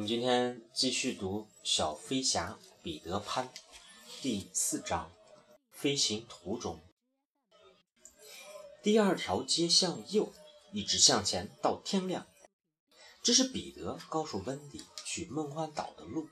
我们今天继续读《小飞侠彼得潘》第四章《飞行途中》。第二条街向右，一直向前到天亮。这是彼得告诉温迪去梦幻岛的路。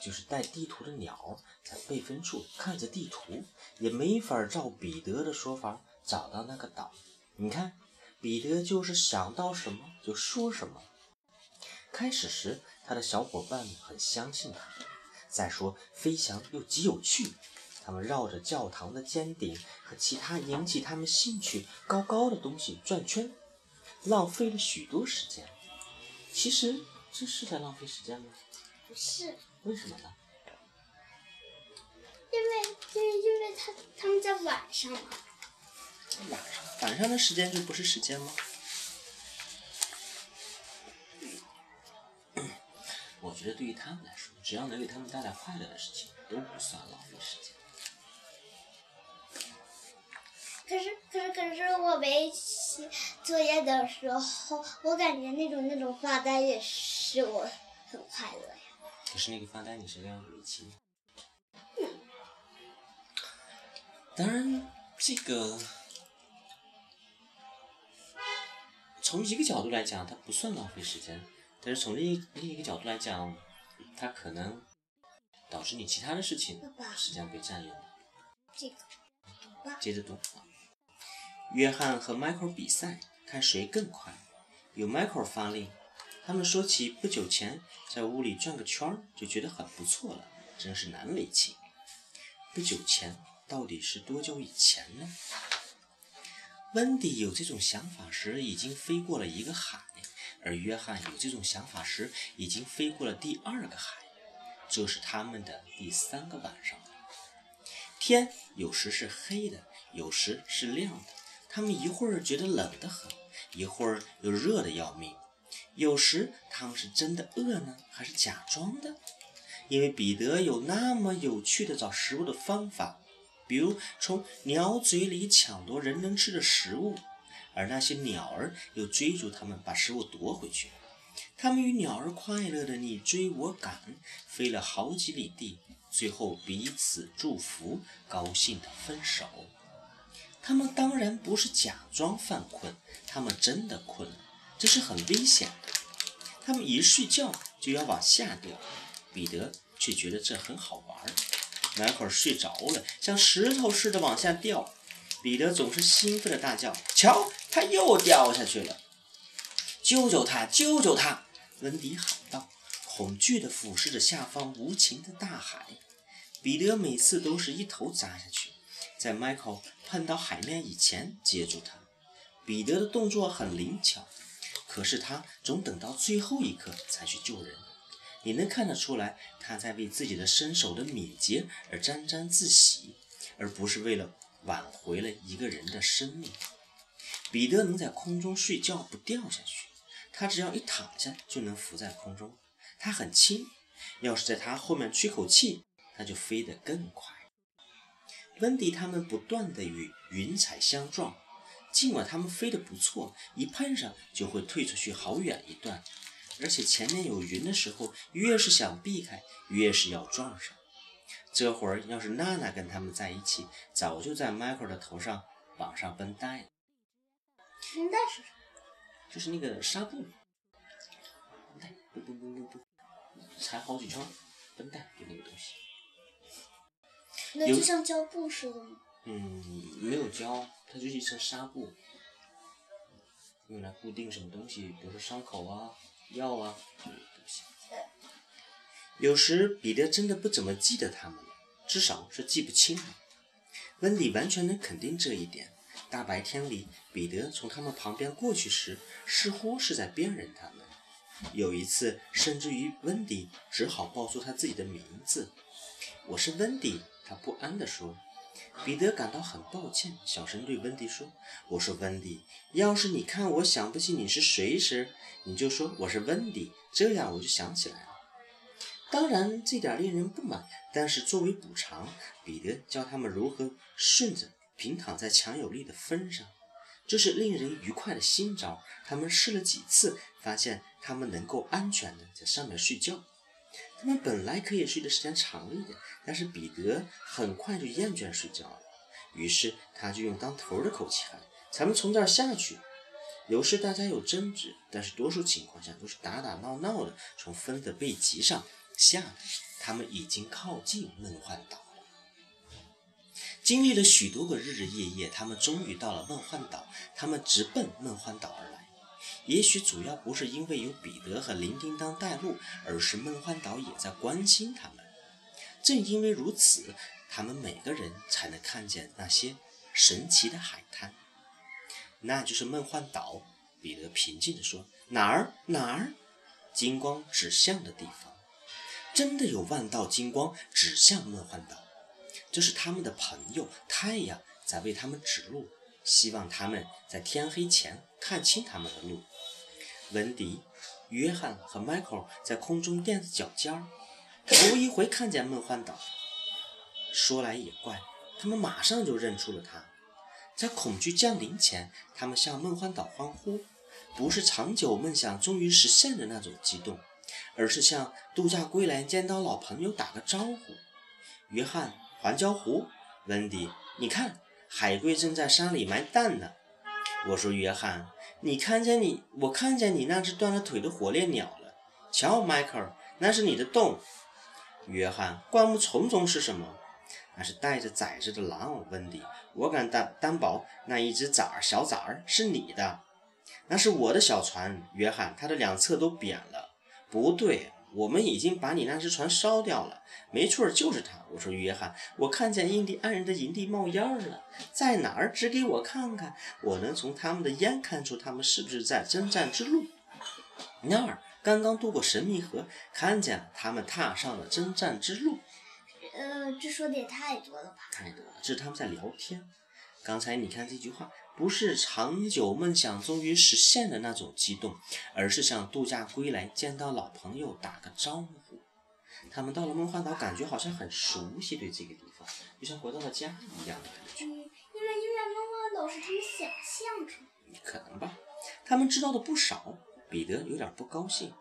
就是带地图的鸟在备份处看着地图，也没法照彼得的说法找到那个岛。你看，彼得就是想到什么就说什么。开始时，他的小伙伴们很相信他。再说，飞翔又极有趣。他们绕着教堂的尖顶和其他引起他们兴趣高高的东西转圈，浪费了许多时间。其实，这是在浪费时间吗？不是。为什么呢？因为，因为，因为他他们在晚上嘛。晚上，晚上的时间就不是时间吗？觉得对于他们来说，只要能给他们带来快乐的事情，都不算浪费时间。可是，可是，可是，我没写作业的时候，我感觉那种那种发呆也是我很快乐呀。可是那个发呆你是这样围棋。当然，这个从一个角度来讲，它不算浪费时间；但是从另一另一个角度来讲，它可能导致你其他的事情时间被占用。这个，接着读啊。约翰和迈克尔比赛，看谁更快。由迈克尔发令。他们说起不久前在屋里转个圈儿就觉得很不错了，真是难为情。不久前到底是多久以前呢？温迪有这种想法时已经飞过了一个海，而约翰有这种想法时已经飞过了第二个海。这是他们的第三个晚上。天有时是黑的，有时是亮的。他们一会儿觉得冷得很，一会儿又热得要命。有时他们是真的饿呢，还是假装的？因为彼得有那么有趣的找食物的方法，比如从鸟嘴里抢夺人能吃的食物，而那些鸟儿又追逐他们，把食物夺回去。他们与鸟儿快乐的你追我赶，飞了好几里地，最后彼此祝福，高兴的分手。他们当然不是假装犯困，他们真的困了。这是很危险的，他们一睡觉就要往下掉，彼得却觉得这很好玩。迈克尔睡着了，像石头似的往下掉，彼得总是兴奋的大叫：“瞧，他又掉下去了！救救他，救救他！”温迪喊道，恐惧地俯视着下方无情的大海。彼得每次都是一头扎下去，在迈克尔碰到海面以前接住他。彼得的动作很灵巧。可是他总等到最后一刻才去救人，你能看得出来，他在为自己的身手的敏捷而沾沾自喜，而不是为了挽回了一个人的生命。彼得能在空中睡觉不掉下去，他只要一躺下就能浮在空中，他很轻。要是在他后面吹口气，他就飞得更快。温迪他们不断地与云彩相撞。尽管他们飞得不错，一碰上就会退出去好远一段，而且前面有云的时候，越是想避开，越是要撞上。这会儿要是娜娜跟他们在一起，早就在迈克尔的头上绑上绷带了。绷带是什么？就是那个纱布。绷带，绷绷绷绷绷，缠好几圈，绷带就那个东西。那就像胶布似的吗？嗯，没有胶。它就是一层纱布，用来固定什么东西，比如说伤口啊、药啊这些东西。有时彼得真的不怎么记得他们了，至少是记不清了。温迪完全能肯定这一点。大白天里，彼得从他们旁边过去时，似乎是在辨认他们。有一次，甚至于温迪只好报出他自己的名字：“我是温迪。”他不安地说。彼得感到很抱歉，小声对温迪说：“我说温迪，要是你看我想不起你是谁时，你就说我是温迪，这样我就想起来了。当然，这点令人不满，但是作为补偿，彼得教他们如何顺着平躺在强有力的风上，这是令人愉快的新招。他们试了几次，发现他们能够安全的在上面睡觉。他们本来可以睡的时间长一点，但是彼得很快就厌倦睡觉了，于是他就用当头的口气喊：“咱们从这儿下去。”有时大家有争执，但是多数情况下都是打打闹闹的从分的背脊上下。他们已经靠近梦幻岛了。经历了许多个日日夜夜，他们终于到了梦幻岛。他们直奔梦幻岛而来。也许主要不是因为有彼得和铃叮当带路，而是梦幻岛也在关心他们。正因为如此，他们每个人才能看见那些神奇的海滩。那就是梦幻岛，彼得平静地说：“哪儿？哪儿？”金光指向的地方，真的有万道金光指向梦幻岛。这是他们的朋友太阳在为他们指路，希望他们在天黑前看清他们的路。文迪、约翰和迈克尔在空中垫着脚尖儿，头一回看见梦幻岛。说来也怪，他们马上就认出了他。在恐惧降临前，他们向梦幻岛欢呼，不是长久梦想终于实现的那种激动，而是向度假归来见到老朋友打个招呼。约翰，环礁湖，温迪，你看，海龟正在山里埋蛋呢。我说，约翰，你看见你，我看见你那只断了腿的火烈鸟了。瞧，迈克尔，那是你的洞。约翰，灌木丛中是什么？那是带着崽子的狼，温迪。我敢担担保，那一只崽儿小崽儿是你的，那是我的小船，约翰，它的两侧都扁了。不对，我们已经把你那只船烧掉了。没错，就是他。我说，约翰，我看见印第安人的营地冒烟了，在哪儿？指给我看看，我能从他们的烟看出他们是不是在征战之路。那儿刚刚渡过神秘河，看见了他们踏上了征战之路。呃，这说的也太多了吧？太多了，这是他们在聊天。刚才你看这句话，不是长久梦想终于实现的那种激动，而是像度假归来见到老朋友打个招呼。他们到了梦幻岛，感觉好像很熟悉，对这个地方就像回到了家一样的感觉。因为因为梦幻岛是他们想象出来的。可能吧，他们知道的不少。彼得有点不高兴，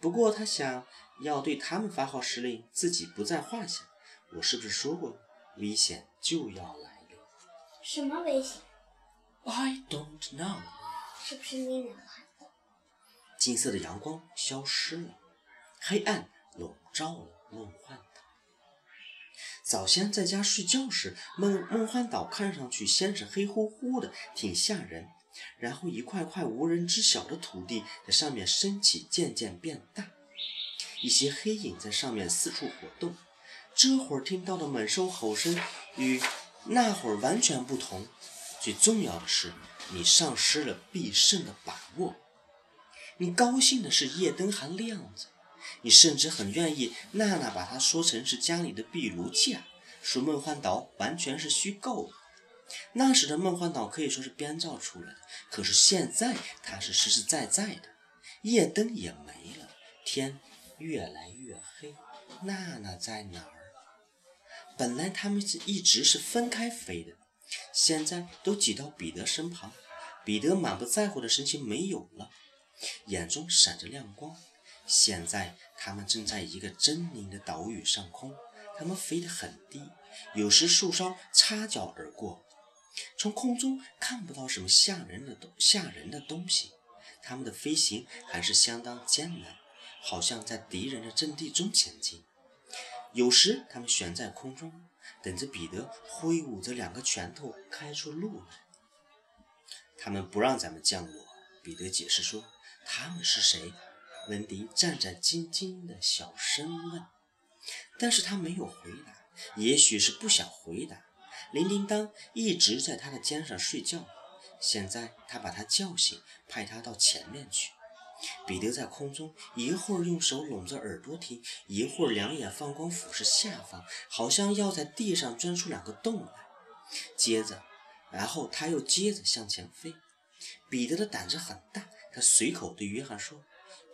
不过他想要对他们发号施令，自己不在话下。我是不是说过，危险就要来了？什么危险？I don't know。是不是那两块？金色的阳光消失了，黑暗笼罩了梦幻岛。早先在家睡觉时，梦梦幻岛看上去先是黑乎乎的，挺吓人，然后一块块无人知晓的土地在上面升起，渐渐变大，一些黑影在上面四处活动。这会儿听到的猛兽吼声与那会儿完全不同。最重要的是，你丧失了必胜的把握。你高兴的是夜灯还亮着，你甚至很愿意娜娜把它说成是家里的壁炉架，说梦幻岛完全是虚构的。那时的梦幻岛可以说是编造出来的，可是现在它是实实在在的。夜灯也没了，天越来越黑。娜娜在哪儿？本来他们是一直是分开飞的，现在都挤到彼得身旁。彼得满不在乎的神情没有了，眼中闪着亮光。现在他们正在一个狰狞的岛屿上空，他们飞得很低，有时树梢擦脚而过，从空中看不到什么吓人的东吓人的东西。他们的飞行还是相当艰难，好像在敌人的阵地中前进。有时他们悬在空中，等着彼得挥舞着两个拳头开出路来。他们不让咱们降落，彼得解释说：“他们是谁？”温迪战战兢兢的小声问，但是他没有回答，也许是不想回答。铃铃当一直在他的肩上睡觉，现在他把他叫醒，派他到前面去。彼得在空中一会儿用手拢着耳朵听，一会儿两眼放光俯视下方，好像要在地上钻出两个洞来。接着，然后他又接着向前飞。彼得的胆子很大，他随口对约翰说：“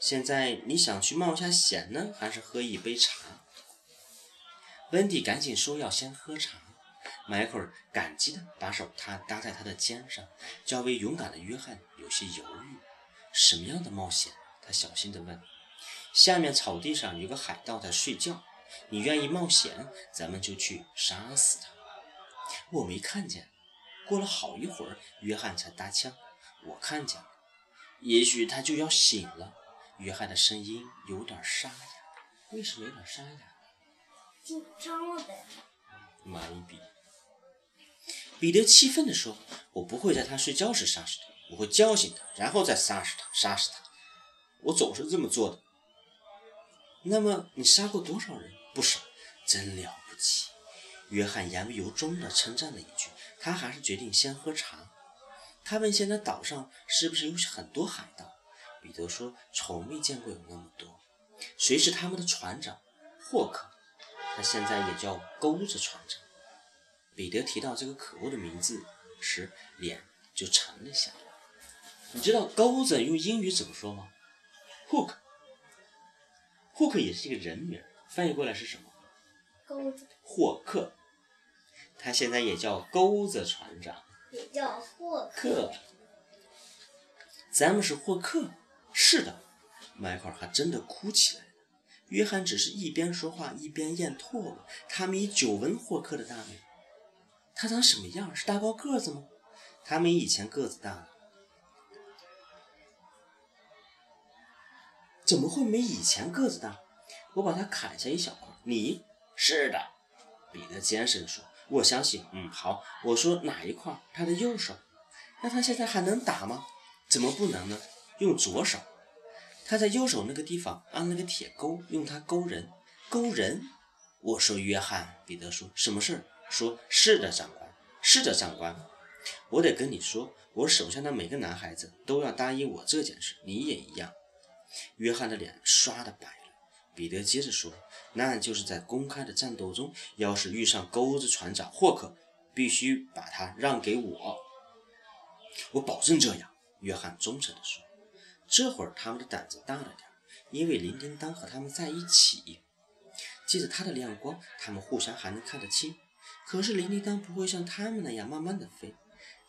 现在你想去冒一下险呢，还是喝一杯茶？”温蒂赶紧说要先喝茶。迈克尔感激地把手他搭在他的肩上，较为勇敢的约翰有些犹豫。什么样的冒险？他小心地问：“下面草地上有个海盗在睡觉，你愿意冒险？咱们就去杀死他。”我没看见。过了好一会儿，约翰才搭腔：“我看见了。”也许他就要醒了。约翰的声音有点沙哑。为什么有点沙哑？紧张了呗。maybe。彼得气愤地说：“我不会在他睡觉时杀死他，我会叫醒他，然后再杀死他，杀死他。我总是这么做的。”那么你杀过多少人？不少，真了不起。约翰言不由衷地称赞了一句。他还是决定先喝茶。他问：“现在岛上是不是有很多海盗？”彼得说：“从没见过有那么多。”谁是他们的船长？霍克。他现在也叫钩子船长。彼得提到这个可恶的名字时，脸就沉了下来。你知道钩子用英语怎么说吗？Hook。Hook 也是一个人名，翻译过来是什么？钩子。霍克。他现在也叫钩子船长，也叫霍克。咱们是霍克。是的，迈克尔还真的哭起来了。约翰只是一边说话一边咽唾沫。他们以久闻霍克的大名。他长什么样？是大高个子吗？他们以前个子大了。怎么会没以前个子大？我把他砍下一小块。你是的，彼得尖声说。我相信，嗯，好。我说哪一块？他的右手。那他现在还能打吗？怎么不能呢？用左手。他在右手那个地方安了个铁钩，用它勾人。勾人？我说约翰，彼得说，什么事？说是的，长官。是的，长官。我得跟你说，我手下的每个男孩子都要答应我这件事，你也一样。约翰的脸刷的白了。彼得接着说。那就是在公开的战斗中，要是遇上钩子船长霍克，必须把他让给我。我保证这样。约翰忠诚地说。这会儿他们的胆子大了点，因为林叮当和他们在一起，借着他的亮光，他们互相还能看得清。可是林叮当不会像他们那样慢慢的飞，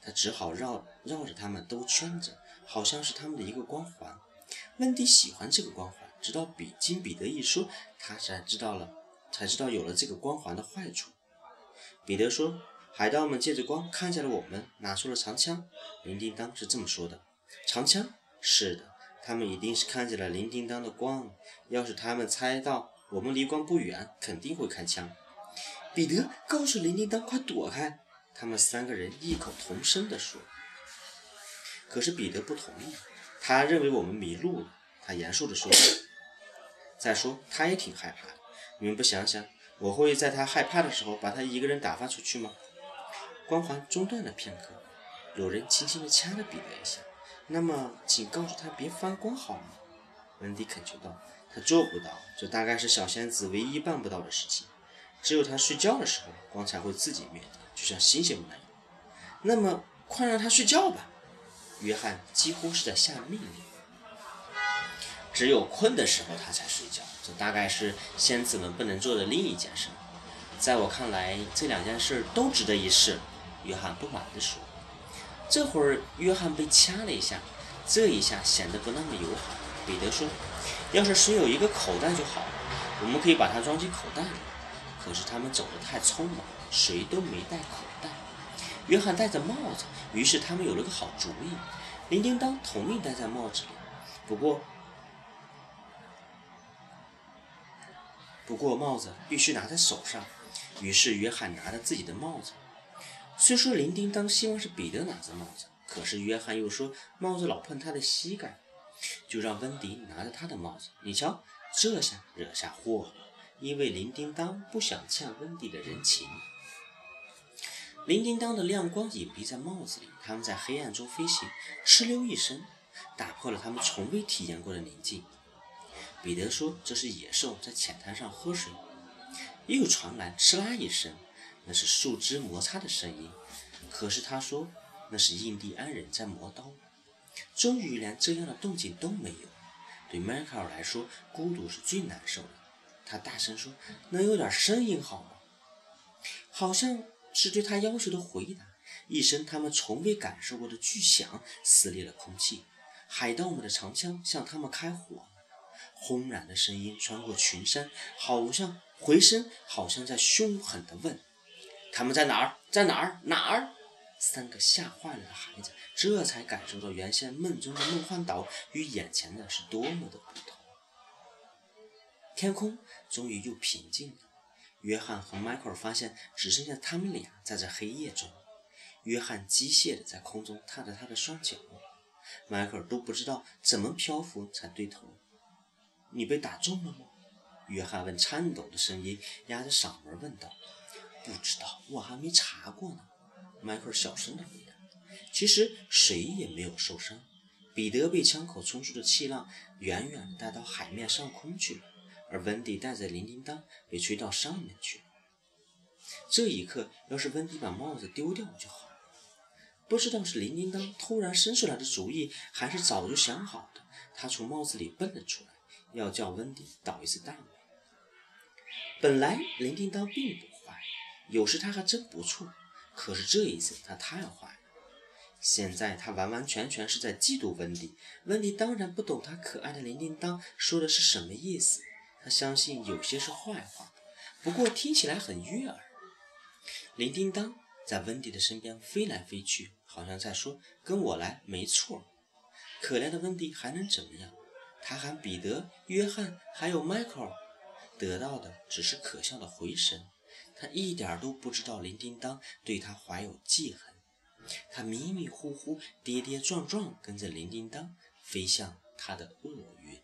他只好绕绕着他们兜圈着，好像是他们的一个光环。温迪喜欢这个光环。直到比经彼得一说，他才知道了，才知道有了这个光环的坏处。彼得说：“海盗们借着光看见了我们，拿出了长枪。”林叮当是这么说的：“长枪？是的，他们一定是看见了林叮当的光。要是他们猜到我们离光不远，肯定会开枪。”彼得告诉林叮当：“快躲开！”他们三个人异口同声地说。可是彼得不同意，他认为我们迷路了。他严肃地说。再说，他也挺害怕的。你们不想想，我会在他害怕的时候把他一个人打发出去吗？光环中断了片刻，有人轻轻地掐了彼得一下。那么，请告诉他别发光好吗？温迪恳求道。他做不到，这大概是小仙子唯一办不到的事情。只有他睡觉的时候，光才会自己灭掉，就像星星们那样。那么，快让他睡觉吧！约翰几乎是在下命令。只有困的时候他才睡觉，这大概是仙子们不能做的另一件事。在我看来，这两件事都值得一试。约翰不满地说。这会儿，约翰被掐了一下，这一下显得不那么友好。彼得说：“要是谁有一个口袋就好了，我们可以把它装进口袋里。”可是他们走得太匆忙，谁都没带口袋。约翰戴着帽子，于是他们有了个好主意。铃叮当同意戴在帽子里，不过。不过帽子必须拿在手上，于是约翰拿着自己的帽子。虽说林叮当希望是彼得拿着帽子，可是约翰又说帽子老碰他的膝盖，就让温迪拿着他的帽子。你瞧，这下惹下祸了，因为林叮当不想欠温迪的人情。林叮当的亮光隐蔽在帽子里，他们在黑暗中飞行，哧溜一声，打破了他们从未体验过的宁静。彼得说：“这是野兽在浅滩上喝水。”又传来“哧啦”一声，那是树枝摩擦的声音。可是他说那是印第安人在磨刀。终于连这样的动静都没有。对迈克尔来说，孤独是最难受的。他大声说：“能有点声音好吗？”好像是对他要求的回答。一声他们从未感受过的巨响撕裂了空气。海盗们的长枪向他们开火。轰然的声音穿过群山，好像回声，好像在凶狠地问：“他们在哪儿？在哪儿？哪儿？”三个吓坏了的孩子这才感受到原先梦中的梦幻岛与眼前的是多么的不同。天空终于又平静了。约翰和迈克尔发现只剩下他们俩在这黑夜中。约翰机械地在空中踏着他的双脚，迈克尔都不知道怎么漂浮才对头。你被打中了吗？约翰问，颤抖的声音压着嗓门问道。不知道，我还没查过呢。迈克尔小声地回答。其实谁也没有受伤。彼得被枪口冲出的气浪远远地带到海面上空去了，而温迪带着铃叮当被吹到上面去了。这一刻，要是温迪把帽子丢掉就好了。不知道是铃叮当突然生出来的主意，还是早就想好的，他从帽子里蹦了出来，要叫温迪倒一次大霉。本来铃叮当并不坏，有时他还真不错，可是这一次他太坏了。现在他完完全全是在嫉妒温迪。温迪当然不懂他可爱的铃叮当说的是什么意思，他相信有些是坏话，不过听起来很悦耳。铃叮当在温迪的身边飞来飞去，好像在说：“跟我来，没错。”可怜的温迪还能怎么样？他喊彼得、约翰还有迈克尔，得到的只是可笑的回声。他一点都不知道铃叮当对他怀有记恨。他迷迷糊糊、跌跌撞撞跟着铃叮当飞向他的厄运。